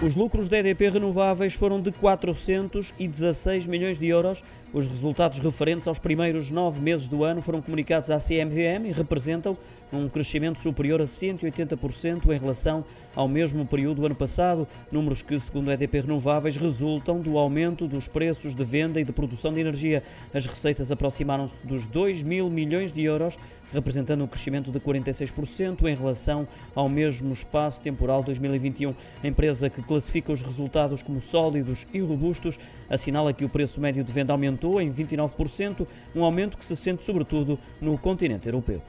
Os lucros da EDP Renováveis foram de 416 milhões de euros. Os resultados referentes aos primeiros nove meses do ano foram comunicados à CMVM e representam um crescimento superior a 180% em relação ao mesmo período do ano passado, números que, segundo a EDP Renováveis, resultam do aumento dos preços de venda e de produção de energia. As receitas aproximaram-se dos 2 mil milhões de euros, representando um crescimento de 46% em relação ao mesmo espaço temporal 2021. A empresa que classifica os resultados como sólidos e robustos assinala que o preço médio de venda aumentou em 29%, um aumento que se sente sobretudo no continente europeu.